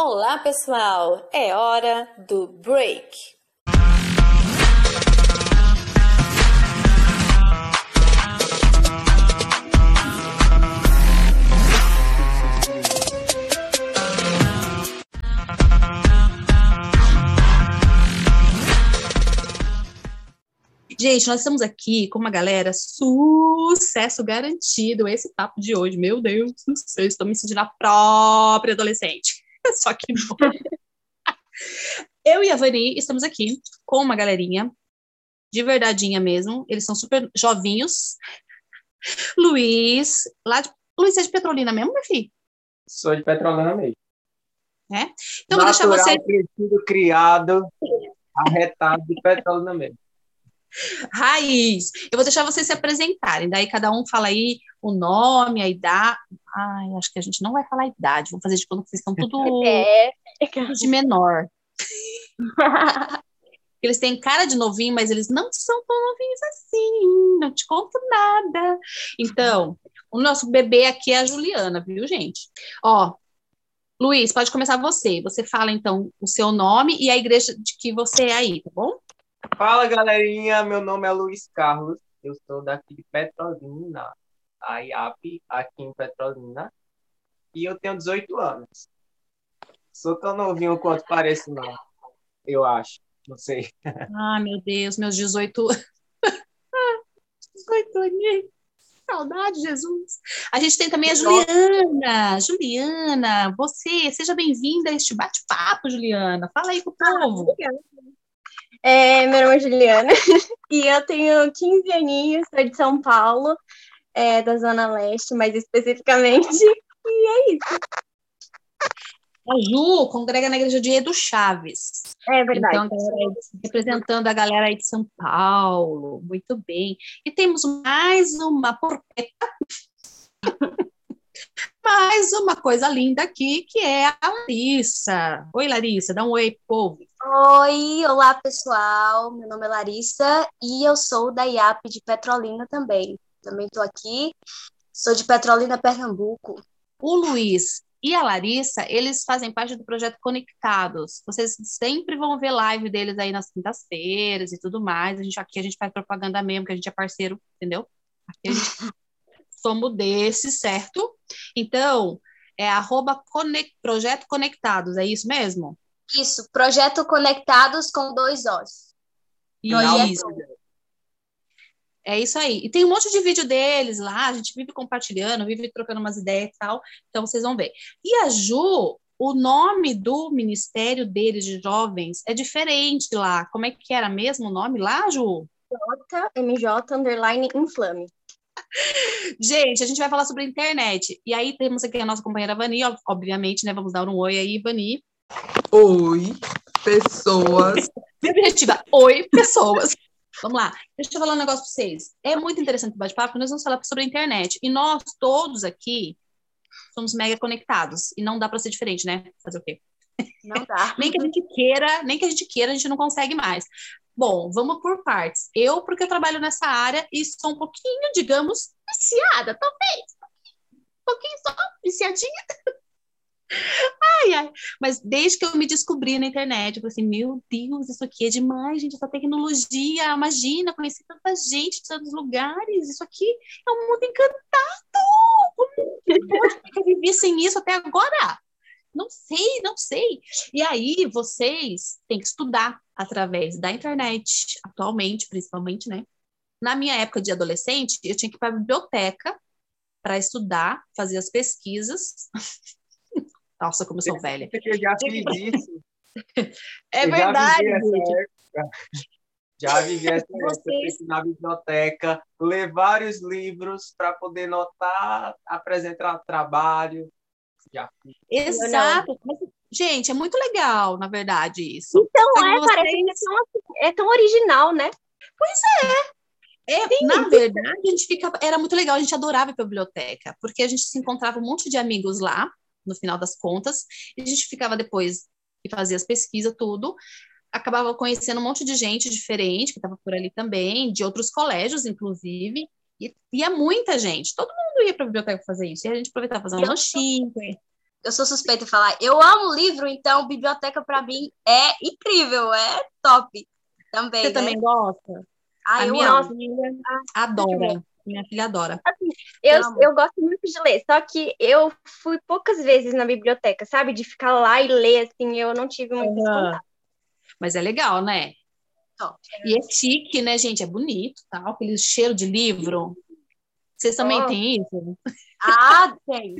Olá, pessoal! É hora do break. Gente, nós estamos aqui com uma galera sucesso garantido. Esse papo de hoje, meu Deus do céu, estou me sentindo a própria adolescente. Só que não. Eu e a Vani estamos aqui com uma galerinha de verdadeinha mesmo. Eles são super jovinhos. Luiz, lá de. Luiz, é de Petrolina mesmo, meu filho? Sou de Petrolina mesmo. É? Então, vou deixar você. Crescido, criado, arretado de Petrolina mesmo. Raiz. Eu vou deixar vocês se apresentarem, daí cada um fala aí o nome, a idade. Ai, acho que a gente não vai falar a idade, vamos fazer de que vocês estão tudo, É. de menor. Eles têm cara de novinho, mas eles não são tão novinhos assim, não te conto nada. Então, o nosso bebê aqui é a Juliana, viu, gente? Ó, Luiz, pode começar você. Você fala, então, o seu nome e a igreja de que você é aí, tá bom? Fala, galerinha. Meu nome é Luiz Carlos. Eu sou daqui de Petrolina, a IAP, aqui em Petrolina. E eu tenho 18 anos. Sou tão novinho quanto pareço, não. Eu acho. Não sei. Ah, meu Deus, meus 18 18 aninhos. Saudade, Jesus. A gente tem também a Juliana. Juliana, você, seja bem-vinda a este bate-papo, Juliana. Fala aí com o povo. É, meu nome é Juliana e eu tenho 15 aninhos, sou de São Paulo, é, da Zona Leste, mais especificamente. E é isso. A Ju congrega na igreja de Edu Chaves. É verdade. Então, aí representando a galera aí de São Paulo. Muito bem. E temos mais uma porpeta. mais uma coisa linda aqui, que é a Larissa. Oi, Larissa, dá um oi, povo. Oi, olá pessoal, meu nome é Larissa e eu sou da IAP de Petrolina também. Também estou aqui, sou de Petrolina, Pernambuco. O Luiz e a Larissa, eles fazem parte do projeto Conectados. Vocês sempre vão ver live deles aí nas quintas-feiras e tudo mais. A gente, aqui a gente faz propaganda mesmo, que a gente é parceiro, entendeu? Aqui a gente somos desses, certo? Então, é arroba conect, Projeto Conectados, é isso mesmo? Isso, Projeto Conectados com dois Os. Isso. É isso aí. E tem um monte de vídeo deles lá, a gente vive compartilhando, vive trocando umas ideias e tal, então vocês vão ver. E a Ju, o nome do ministério deles de jovens é diferente lá. Como é que era mesmo o nome lá, Ju? MJ underline inflame. Gente, a gente vai falar sobre a internet. E aí temos aqui a nossa companheira Vani, obviamente, né? Vamos dar um oi aí, Vani. Oi, pessoas. Objetiva, oi, pessoas. Vamos lá, deixa eu falar um negócio para vocês. É muito interessante o bate-papo, porque nós vamos falar sobre a internet. E nós todos aqui somos mega conectados. E não dá para ser diferente, né? Fazer o quê? Não dá. nem que a gente queira, nem que a gente queira, a gente não consegue mais. Bom, vamos por partes. Eu, porque eu trabalho nessa área e sou um pouquinho, digamos, viciada, talvez. Um pouquinho só, viciadinha. Ai, ai. Mas desde que eu me descobri na internet, eu falei assim: meu Deus, isso aqui é demais, gente, essa tecnologia. Imagina, conhecer tanta gente de tantos lugares. Isso aqui é um mundo encantado. Como eu vivi sem isso até agora? Não sei, não sei. E aí, vocês têm que estudar através da internet, atualmente, principalmente, né? Na minha época de adolescente, eu tinha que ir para a biblioteca para estudar, fazer as pesquisas. Nossa, como eu sou velha. Eu já fiz isso. É Eu verdade. Já vivi essa época, Vocês- ir na biblioteca, ler vários livros para poder notar, apresentar trabalho. Já fiz. Exato. Mas, gente, é muito legal, na verdade, isso. Então, Só é, vocês- parece que é tão, é tão original, né? É, na verdade, a gente fica, era muito legal, a gente adorava ir para a biblioteca, porque a gente se encontrava um monte de amigos lá, no final das contas, e a gente ficava depois e fazia as pesquisas, tudo, acabava conhecendo um monte de gente diferente, que estava por ali também, de outros colégios, inclusive, e ia muita gente, todo mundo ia para a biblioteca fazer isso, e a gente aproveitava fazer um lanchinho, eu sou suspeita de falar. Eu amo livro, então biblioteca para mim é incrível, é top também. Você né? também gosta? Ah, a eu minha amo. adora. Minha filha adora. Eu, Amo. eu gosto muito de ler, só que eu fui poucas vezes na biblioteca, sabe? De ficar lá e ler, assim, eu não tive muito contato. Mas é legal, né? Top. E é chique, né, gente? É bonito, tal, aquele cheiro de livro. Vocês também Oh. têm isso? Ah, tem.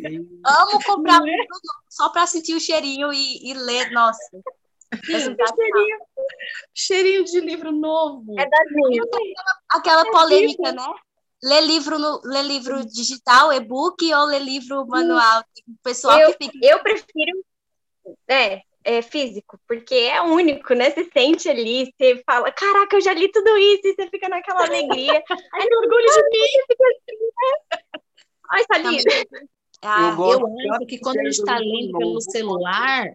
Amo comprar livro novo só para sentir o cheirinho e, e ler. Nossa. É sensacional. Cheirinho de livro novo. É das minhas. Aquela polêmica, né? Ler livro, no, ler livro digital, e-book ou ler livro manual? Pessoal Eu- que fica. Eu prefiro é, é, físico, porque é único, né? Você sente ali, você fala, caraca, eu já li tudo isso, e você fica naquela alegria. Aí orgulho de mim, você fica assim, né? Ai, tá lindo. Ah, gosto Eu acho que quando a gente está lendo pelo celular,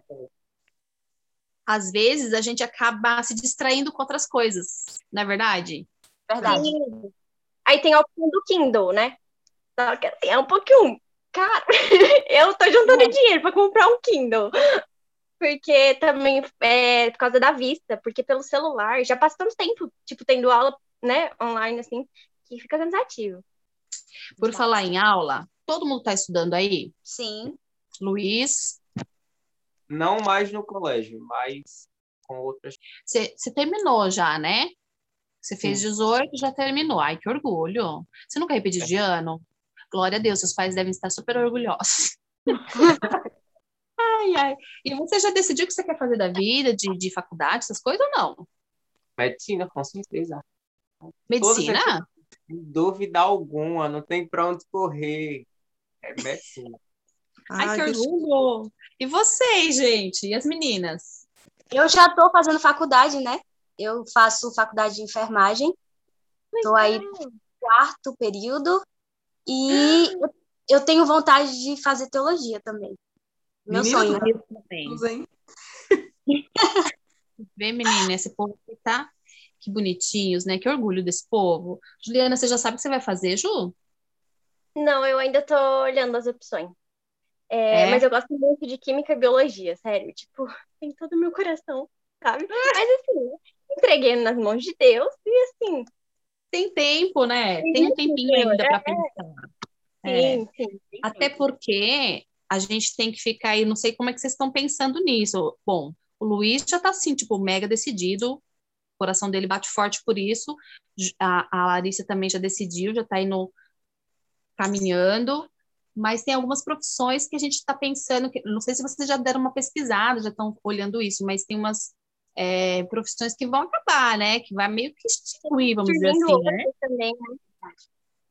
às vezes a gente acaba se distraindo com outras coisas, não é verdade? verdade. Sim. Aí tem a opção do Kindle, né? Só que assim, é um pouquinho caro. Eu tô juntando dinheiro pra comprar um Kindle. Porque também é por causa da vista, porque pelo celular já passa tanto tempo, tipo, tendo aula, né, online, assim, que fica cansativo. Por falar em aula, todo mundo está estudando aí? Sim. Luiz, Não mais no colégio, mas com outras. você você terminou já, né? Você fez Sim. 18, já terminou. Ai, que orgulho. Você nunca repetiu de ano? Glória a Deus, seus pais devem estar super orgulhosos. ai, ai. E você já decidiu o que você quer fazer da vida, de, de faculdade, essas coisas ou não? Medicina, com certeza. Medicina? Sem dúvida alguma, não tem pra onde correr. É medicina. Ai, que Ai, que orgulho! E vocês, gente? E as meninas? Eu já estou fazendo faculdade, né? Eu faço faculdade de enfermagem. Estou aí no quarto período. E eu- tenho vontade de fazer teologia também. Meu Menina, sonho. Também. Vê, menina, esse povo aqui tá que bonitinhos, né? Que orgulho desse povo. Juliana, você já sabe o que você vai fazer, Ju? Não, eu ainda tô olhando as opções. É, É? Mas eu gosto muito de química e biologia, sério. Tipo, tem todo o meu coração, sabe? Mas assim, entreguei nas mãos de Deus e assim, Tem tempo, né? Tem Tem um tempinho ainda para pensar. É. sim, sim. sim. Até porque a gente tem que ficar aí, não sei como é que vocês estão pensando nisso. Bom, o Luiz já tá assim, tipo, mega decidido, o coração dele bate forte por isso. A, a Larissa também já decidiu, já tá indo caminhando. Mas tem algumas profissões que a gente está pensando, que, não sei se vocês já deram uma pesquisada, já estão olhando isso, mas tem umas é, profissões que vão acabar, né? Que vai meio que extinguir, vamos dizer assim, né? também, né?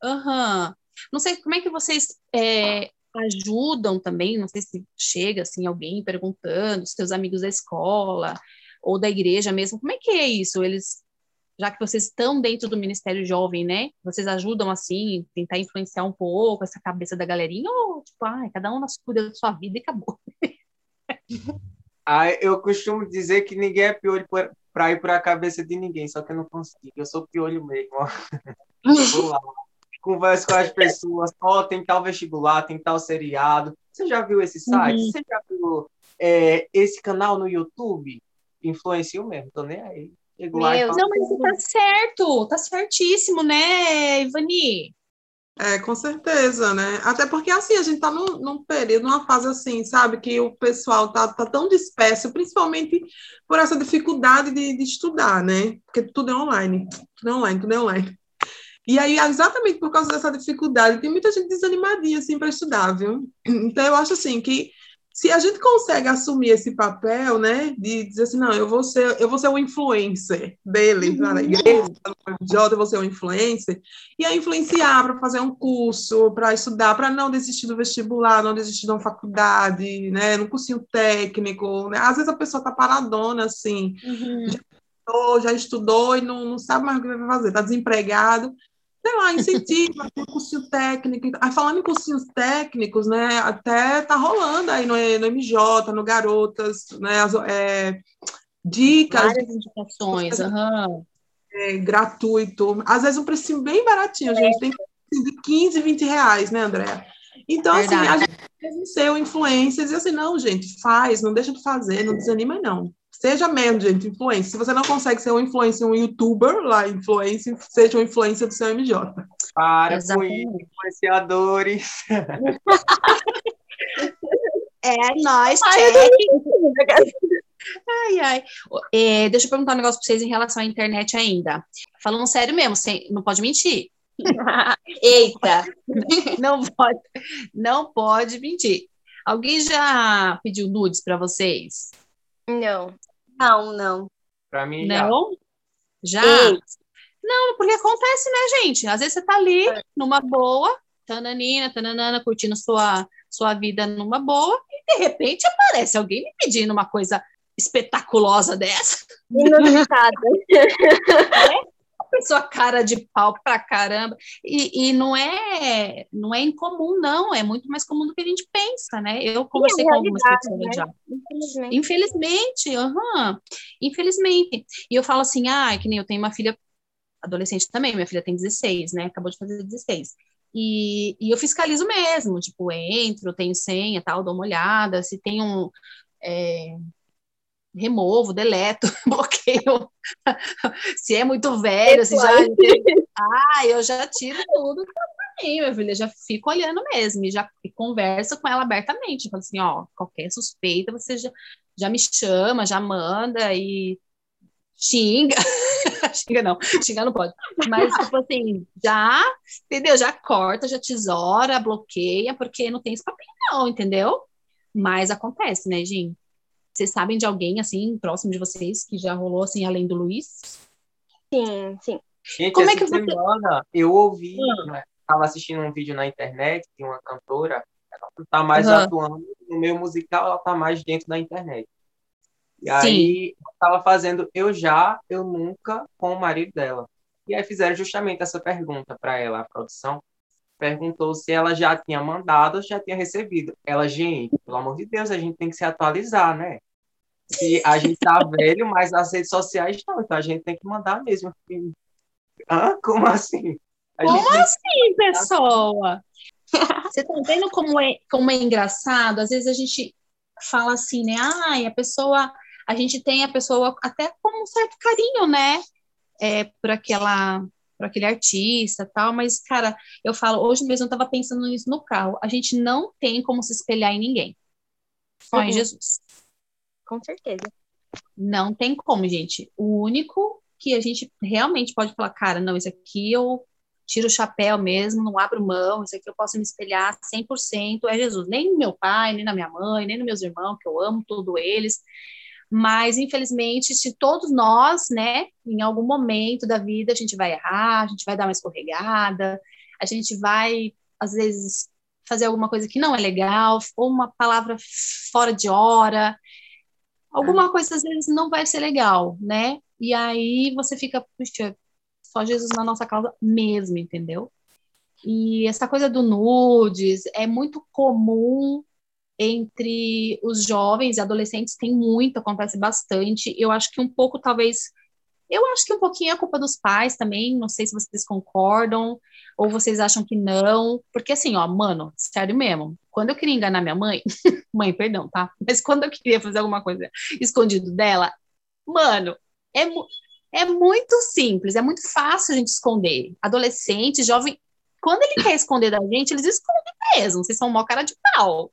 Aham. Não sei como é que vocês é, ajudam também, não sei se chega assim alguém perguntando, os seus amigos da escola ou da igreja mesmo, como é que é isso? Eles, já que vocês estão dentro do Ministério Jovem, né? Vocês ajudam assim, tentar influenciar um pouco essa cabeça da galerinha ou tipo, ai, cada um cuida da sua vida e acabou. Ah, eu costumo dizer que ninguém é piolho pra ir pra cabeça de ninguém, só que eu não consigo. Eu sou piolho mesmo. Vou lá, converso com as pessoas, ó, tem tal vestibular, tem tal seriado. Você já viu esse site? Uhum. Você já viu é, esse canal no YouTube? Influencio mesmo, tô nem aí. Meu Não, mas tá certo, tá certíssimo, né, Ivani? É, com certeza, né? Até porque, assim, a gente tá num, num período, numa fase assim, sabe? Que o pessoal tá, tá tão disperso, principalmente por essa dificuldade de, de estudar, né? Porque tudo é online, tudo é online, tudo é online. E aí, exatamente por causa dessa dificuldade, tem muita gente desanimadinha, assim, para estudar, viu? Então, eu acho, assim, que se a gente consegue assumir esse papel, né, de dizer assim, não, eu vou ser, eu vou ser o influencer dele, lá na igreja, no FJ, eu vou ser o influencer, e aí influenciar para fazer um curso, para estudar, para não desistir do vestibular, não desistir de uma faculdade, né, num cursinho técnico, né? Às vezes a pessoa tá paradona, assim, estudou, já estudou e não, não sabe mais o que vai fazer, está desempregado. Sei lá, incentiva, tem cursinho técnico. Aí, falando em cursinhos técnicos, né, até tá rolando aí no, no MJ, no Garotas, né, as, é, dicas Várias indicações, aham. é, gratuito. Às vezes um precinho bem baratinho, gente. Tem de 15, 20 reais, né, Andréa? Então, assim, a Verdade. gente o influencer e assim, não, gente, faz, não deixa de fazer, não desanima, não. Seja mesmo, gente, influencer. Se você não consegue ser um influencer, um youtuber lá, influencer, seja um influencer do seu MJ. Para Exatamente. com isso, influenciadores. É, nós, Ai. Ai, ai. É, deixa eu perguntar um negócio pra vocês em relação à internet ainda. Falando sério mesmo, sem, não pode mentir. Eita! Não pode, não pode mentir. Alguém já pediu nudes pra vocês? Não. Não, não. Pra mim, já. Não? Já? Ei. Não, porque acontece, né, gente? Às vezes você tá ali, numa boa, tananina, tananana, curtindo sua, sua vida numa boa, e de repente aparece alguém me pedindo uma coisa espetaculosa dessa. Inusitada. A pessoa cara de pau pra caramba. E, e não é não é incomum, não. É muito mais comum do que a gente pensa, né? Eu conversei com algumas pessoas né? já. Infelizmente. Infelizmente, aham. Infelizmente. E eu falo assim, ah, que nem eu tenho uma filha adolescente também, minha filha tem 16, né? Acabou de fazer 16. E, e eu fiscalizo mesmo, tipo, entro, tenho senha, tal, dou uma olhada, se tem um é, removo, deleto, bloqueio. se é muito velho, se já. Ah, eu já tiro tudo também, minha filha, já fico olhando mesmo, e já converso com ela abertamente. Falo assim, ó, qualquer suspeita, você já, já me chama, já manda e xinga. xinga não, xingar não pode. Mas, tipo assim, já, entendeu? Já corta, já tesoura, bloqueia, porque não tem esse papel, não, entendeu? Mas acontece, né, Jim? Vocês sabem de alguém, assim, próximo de vocês, que já rolou, assim, além do Luiz? Sim, sim. Gente, Como é essa que você- semana eu ouvi, Hum. né, tava assistindo um vídeo na internet de uma cantora, ela não tá mais Aham. atuando no meio musical, ela tá mais dentro da internet. E Sim. aí, ela tava fazendo Eu Já, Eu Nunca com o marido dela. E aí fizeram justamente essa pergunta para ela, a produção. Perguntou se ela já tinha mandado ou já tinha recebido. Ela, gente, pelo amor de Deus, a gente tem que se atualizar, né? Se a gente tá velho, mas as redes sociais não, então a gente tem que mandar mesmo. Como assim? A Como assim, pessoa? Você tá vendo como é, como é engraçado? Às vezes a gente fala assim, né? Ai, a pessoa, a gente tem a pessoa até com um certo carinho, né? É, por aquela, por aquele artista tal, mas, cara, eu falo, hoje mesmo eu tava pensando nisso no carro. A gente não tem como se espelhar em ninguém. Só em Uhum. Jesus. Com certeza. Não tem como, gente. O único que a gente realmente pode falar, cara, não, isso aqui eu tiro o chapéu mesmo, não abro mão, isso aqui eu posso me espelhar 100% é Jesus. Nem no meu pai, nem na minha mãe, nem nos meus irmãos, que eu amo todos eles. Mas, infelizmente, se todos nós, né, em algum momento da vida, a gente vai errar, a gente vai dar uma escorregada, a gente vai, às vezes, fazer alguma coisa que não é legal, ou uma palavra fora de hora, alguma coisa às vezes não vai ser legal, né? E aí você fica, puxa, só Jesus na nossa causa mesmo, entendeu? E essa coisa do nudes é muito comum entre os jovens e adolescentes, tem muito, acontece bastante. Eu acho que um pouco, talvez, eu acho que um pouquinho é culpa dos pais também, não sei se vocês concordam ou vocês acham que não, porque assim, ó, mano, sério mesmo, quando eu queria enganar minha mãe, mãe, perdão, tá? Mas quando eu queria fazer alguma coisa escondido dela, mano, é, é muito simples, é muito fácil a gente esconder. Adolescente, jovem, quando ele quer esconder da gente, eles escondem mesmo, vocês são mó cara de pau.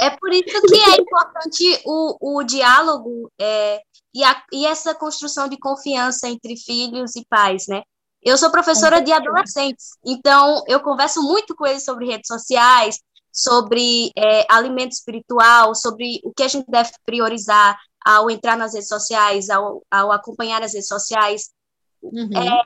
É por isso que é importante o, o diálogo é, e, a, e essa construção de confiança entre filhos e pais, né? Eu sou professora de adolescentes, então eu converso muito com eles sobre redes sociais, sobre é, alimento espiritual, sobre o que a gente deve priorizar ao entrar nas redes sociais, ao, ao acompanhar as redes sociais, Uhum. é,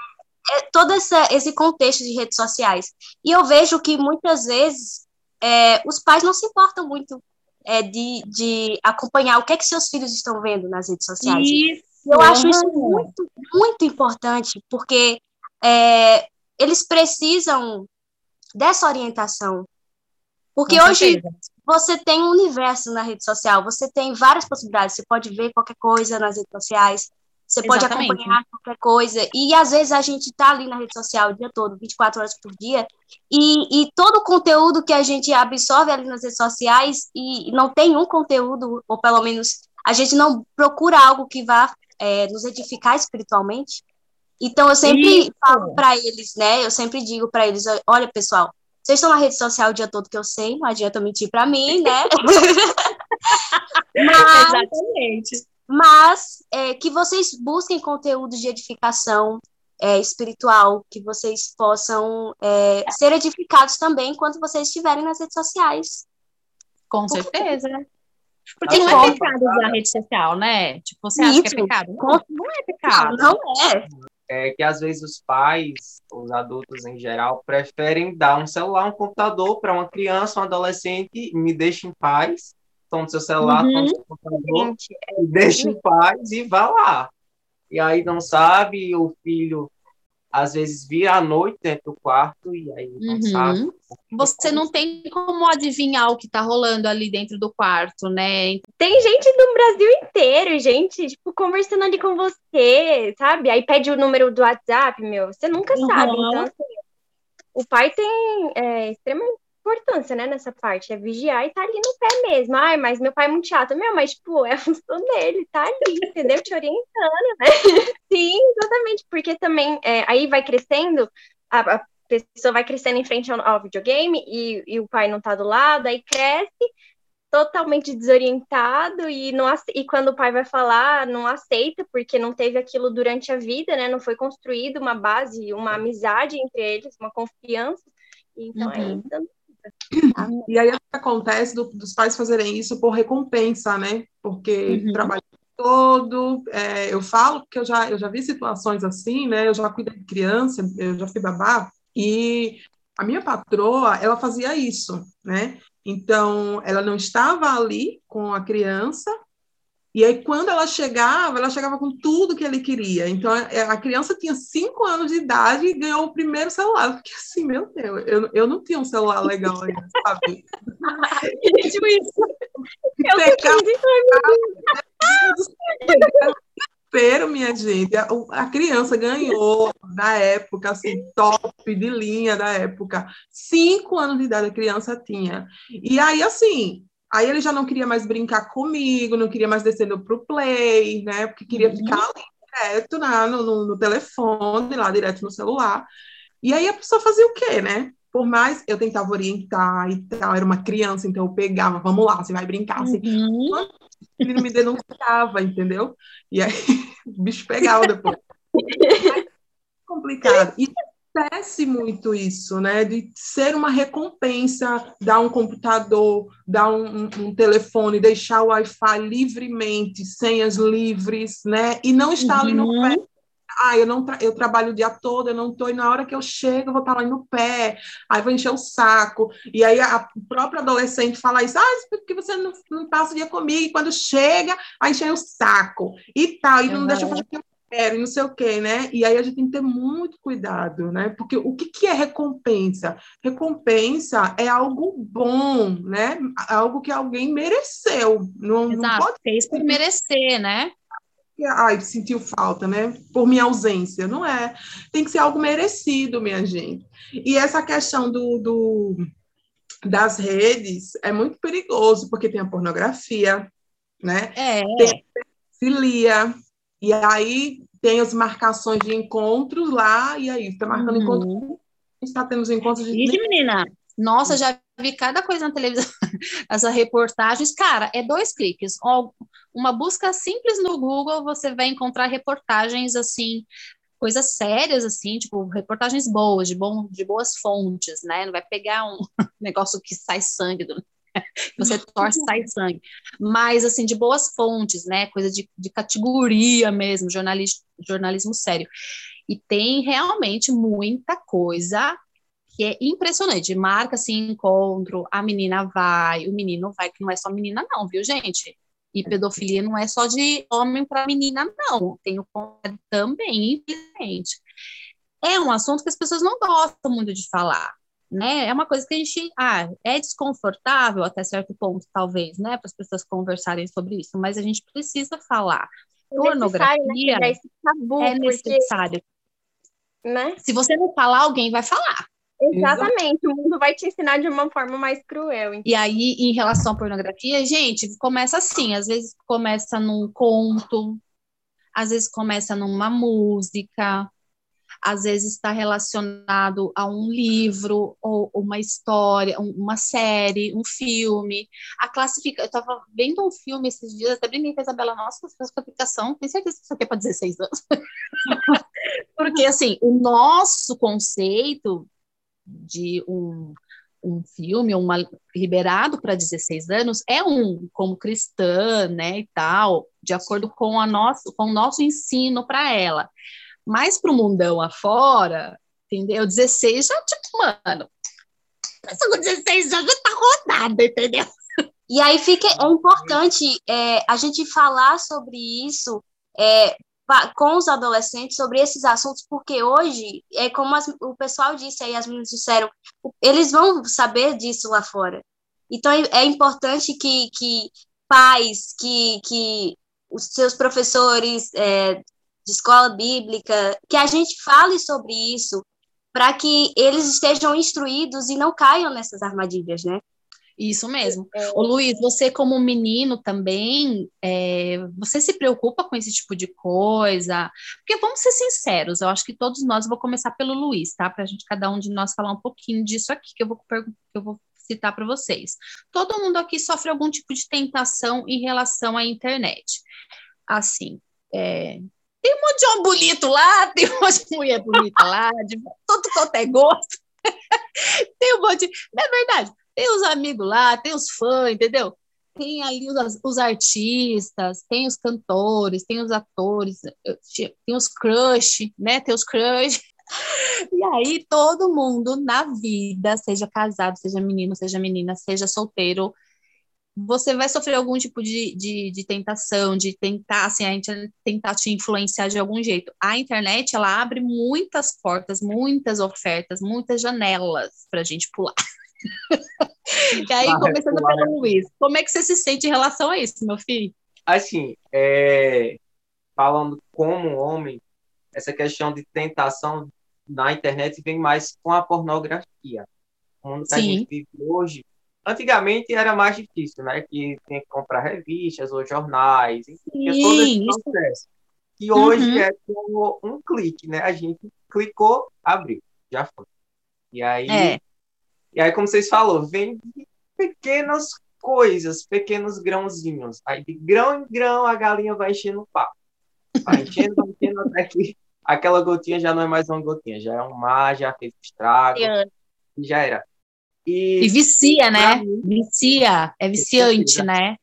todo essa, esse contexto de redes sociais. E eu vejo que muitas vezes é, os pais não se importam muito é, de, de acompanhar o que é que seus filhos estão vendo nas redes sociais. Isso, Eu acho isso muito, muito importante, porque é, eles precisam dessa orientação. Porque Com hoje certeza. você tem um universo na rede social, você tem várias possibilidades, você pode ver qualquer coisa nas redes sociais. Você pode Exatamente. acompanhar qualquer coisa. E às vezes a gente tá ali na rede social o dia todo, 24 horas por dia, e, e todo o conteúdo que a gente absorve ali nas redes sociais e não tem um conteúdo, ou pelo menos a gente não procura algo que vá é, nos edificar espiritualmente. Então eu sempre Isso. falo para eles, né? Eu sempre digo para eles, olha, pessoal, vocês estão na rede social o dia todo que eu sei, não adianta mentir para mim, né? Mas Exatamente. Mas é, que vocês busquem conteúdo de edificação é, espiritual, que vocês possam é, ser edificados também enquanto vocês estiverem nas redes sociais. Com certeza. Porque Tá não é pecado usar rede social, né? Tipo, você acha que é Isso. pecado? Não, não é Não, pecado. não é. É que às vezes os pais, os adultos em geral, preferem dar um celular, um computador para uma criança, um adolescente, me deixa em paz, toma seu celular, Uhum. toma seu computador, Gente, me deixa em paz e vá lá. E aí não sabe, o filho às vezes vira à noite dentro do quarto e aí não Uhum. sabe. Você não tem como adivinhar o que tá rolando ali dentro do quarto, né? Tem gente do Brasil inteiro, gente, tipo, conversando ali com você, sabe? Aí pede o número do WhatsApp, meu, você nunca Uhum. sabe. Então, assim, o pai tem é, extrema importância, né, nessa parte, é vigiar e tá ali no pé mesmo. Ai, mas meu pai é muito chato. Meu, mas, tipo, é a função dele, tá ali, entendeu? Te orientando, né? Sim, exatamente, porque também, é, aí vai crescendo, a, a pessoa vai crescendo em frente ao, ao videogame e, e o pai não tá do lado, aí cresce totalmente desorientado e não e quando o pai vai falar, não aceita porque não teve aquilo durante a vida, né? Não foi construído uma base, uma amizade entre eles, uma confiança. Então é Uhum. isso. E aí acontece do- dos pais fazerem isso por recompensa, né? Porque Uhum. trabalho todo, é, eu falo que eu já, eu já vi situações assim, né? Eu já cuidei de criança, eu já fui babá, e a minha patroa, ela fazia isso, né? Então, ela não estava ali com a criança, e aí, quando ela chegava, ela chegava com tudo que ele queria. Então, a a criança tinha cinco anos de idade e ganhou o primeiro celular. Fiquei assim, meu Deus, eu, eu não tinha um celular legal ainda, sabe? Tipo isso. Fiquei Desespero, minha gente. A, a criança ganhou, na época, assim, top de linha da época. Cinco anos de idade a criança tinha. E aí, assim, aí ele já não queria mais brincar comigo, não queria mais descer pro play, né? Porque queria Uhum. ficar ali direto na, no, no, no telefone, lá direto no celular. E aí a pessoa fazia o quê, né? Por mais eu tentava orientar e tal, era uma criança, então eu pegava, vamos lá, você vai brincar, assim, Uhum. ele não me denunciava, entendeu? E aí o bicho pegava depois. É complicado. E acontece muito isso, né? De ser uma recompensa, dar um computador, dar um, um- um telefone, deixar o Wi-Fi livremente, senhas livres, né? E não estar ali no Uhum. pé. Ah, eu não tra- eu trabalho o dia todo, eu não estou, e na hora que eu chego, eu vou estar lá no pé, aí vou encher o saco. E aí a própria adolescente fala isso, ah, porque você não, não passa o dia comigo, e quando chega, aí enche o saco e tal, e não Uhum. deixa eu fazer o que eu quero, e não sei o quê, né? E aí a gente tem que ter muito cuidado, né? Porque o que, que é recompensa? Recompensa é algo bom, né? Algo que alguém mereceu. Não, não Exato. pode Fez por merecer, né? ai, sentiu falta, né? Por minha ausência. Não é. Tem que ser algo merecido, minha gente. E essa questão do, do- das redes é muito perigoso, porque tem a pornografia, né? É. Filia. E aí tem as marcações de encontros lá, e aí está marcando encontro. Uhum. Está tendo os encontros de. Ixi, menina. Nossa, já vi cada coisa na televisão, essas reportagens. Cara, é dois cliques. Uma busca simples no Google, você vai encontrar reportagens assim, coisas sérias, assim, tipo, reportagens boas, de, bom, de boas fontes, né? Não vai pegar um negócio que sai sangue do. Você torce, sai sangue. Mas, assim, de boas fontes, né? Coisa de, de categoria mesmo, jornalismo, jornalismo sério. E tem realmente muita coisa que é impressionante. Marca assim encontro, a menina vai, o menino vai, que não é só menina, não, viu, gente? E pedofilia não é só de homem para menina, não. Tem o também, infelizmente. É um assunto que as pessoas não gostam muito de falar, né? É uma coisa que a gente, ah, é desconfortável até certo ponto, talvez, né, para as pessoas conversarem sobre isso, mas a gente precisa falar, pornografia necessário, né, esse tabu, é porque, necessário. né? Se você não falar, alguém vai falar. Exatamente, o mundo vai te ensinar de uma forma mais cruel. E aí, em relação à pornografia, gente, começa assim, às vezes começa num conto, às vezes começa numa música, às vezes está relacionado a um livro ou uma história, um- uma série, um filme. A classifica, eu estava vendo um filme esses dias, até brinquei com a Isabela, nossa, classificação, tenho certeza que isso aqui é para 16 anos. Porque, assim, o nosso conceito de um, um filme, uma, liberado para 16 anos, é um, como cristã, né, e tal, de acordo com, a nosso, com o nosso ensino para ela. Mas para o mundão afora, entendeu? 16 já, tipo, mano, com 16 já, já tá rodada, entendeu? E aí fica, é importante é, a gente falar sobre isso é, com os adolescentes, sobre esses assuntos, porque hoje, é como as- o pessoal disse aí, as meninas disseram, eles vão saber disso lá fora. Então é, é importante que, que pais, que, que os seus professores é, de escola bíblica, que a gente fale sobre isso, para que eles estejam instruídos e não caiam nessas armadilhas, né? Isso mesmo. Ô, Luiz, você como menino também, é, você se preocupa com esse tipo de coisa? Porque vamos ser sinceros, eu acho que todos nós, vou começar pelo Luiz, tá? Para a gente, cada um de nós, falar um pouquinho disso aqui, que eu vou, que eu vou citar para vocês. Todo mundo aqui sofre algum tipo de tentação em relação à internet. Assim, é, tem um monte de homem bonito lá, tem um monte de mulher bonita lá, de todo quanto é gosto. tem um monte de... É verdade? Tem os amigos lá, tem os fãs, entendeu? Tem ali os, os artistas, tem os cantores, tem os atores, tem os crush, né? Tem os crush. E aí todo mundo na vida, seja casado, seja menino, seja menina, seja solteiro, você vai sofrer algum tipo de, de, de tentação, de tentar, assim, a gente tentar te influenciar de algum jeito. A internet, ela abre muitas portas, muitas ofertas, muitas janelas para a gente pular. E aí, começando pular. pelo Luiz, como é que você se sente em relação a isso, meu filho? Assim, é, falando como homem, essa questão de tentação na internet vem mais com a pornografia. O mundo que a Sim. gente vive hoje, antigamente era mais difícil, né? Que tem que comprar revistas ou jornais, enfim, tinha todo esse Sim, processo. E hoje Uhum. é com um clique, né? A gente clicou, abriu, já foi. E aí, É. e aí como vocês falaram, vem de pequenas coisas, pequenos grãozinhos. Aí de grão em grão a galinha vai enchendo o papo. Vai enchendo, vai enchendo até que aquela gotinha já não é mais uma gotinha, já é um mar, já fez estrago, e já era. E E, vicia, né? mim- Vicia, é viciante, né?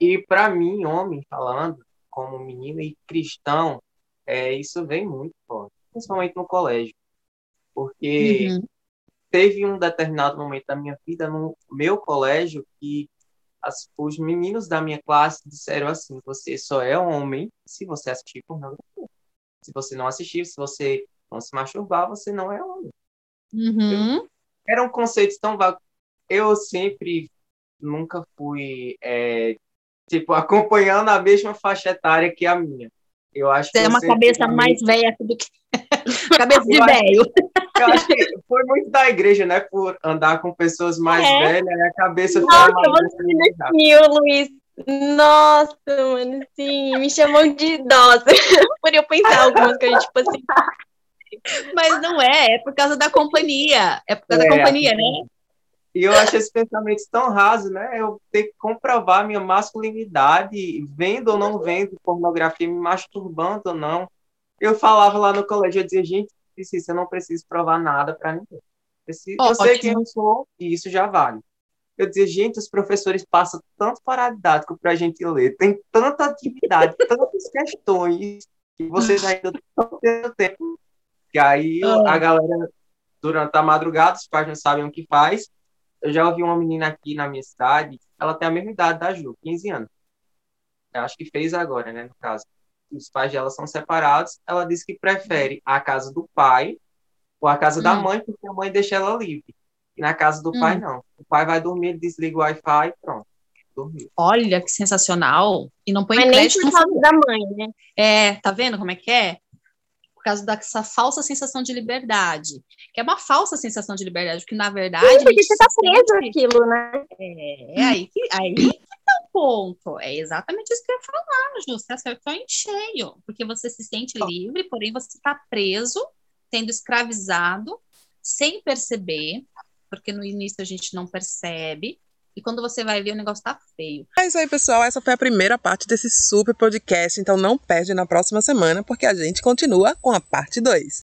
e para mim, homem, falando, como menino e cristão, é, isso vem muito forte, principalmente no colégio. Porque Uhum. teve um determinado momento da minha vida no meu colégio que as- os meninos da minha classe disseram assim: você só é homem se você assistir pornografia. Se você não assistir, se você não se masturbar, você não é homem. Uhum. Eram conceitos tão vagos. Eu sempre nunca fui, é, tipo, acompanhando a mesma faixa etária que a minha. Eu acho que Você é eu uma cabeça fui mais velha do que. cabeça de velho. Eu acho que foi muito da igreja, né? Por andar com pessoas mais É. velhas, a cabeça Nossa, mais velha. Sim, Luiz. Nossa, mano, sim, me chamam de idosa. Por eu pensar algumas coisas, tipo assim. Mas não é, é por causa da companhia. É por causa É, da companhia, né? E eu acho esses pensamentos tão rasos, né? Eu ter que comprovar minha masculinidade, vendo ou não vendo pornografia, me masturbando ou não. Eu falava lá no colégio, eu dizia, gente, precisa, eu não preciso provar nada para ninguém. Preciso, eu sei Ótimo. quem eu sou e isso já vale. Eu dizia, gente, os professores passam tanto paradidático para a gente ler, tem tanta atividade, tantas questões, que vocês ainda estão tendo tempo. Que aí Ah. a galera, durante a madrugada, os pais não sabem o que faz, eu já ouvi uma menina aqui na minha cidade, ela tem a mesma idade da Ju, 15 anos. Eu acho que fez agora, né, no caso. Os pais dela são separados, ela disse que prefere a casa do pai ou a casa da Hum. mãe, porque a mãe deixa ela livre. E na casa do Hum. pai, não. O pai vai dormir, ele desliga o Wi-Fi e pronto. dormiu. Olha que sensacional. E não põe Mas nem crédito por no causa da mãe, né? É, tá vendo como é que é? Causa dessa falsa sensação de liberdade. Que é uma falsa sensação de liberdade, porque na verdade. Sim, porque você tá se preso aquilo, né? É, aí que, aí que tá o ponto. É exatamente isso que eu ia falar, Ju. Você acertou em cheio. Porque você se sente livre, porém você está preso, sendo escravizado, sem perceber, porque no início a gente não percebe. E quando você vai ver, o negócio tá feio. É isso aí, pessoal. Essa foi a primeira parte desse super podcast. Então não perde na próxima semana, porque a gente continua com a parte 2.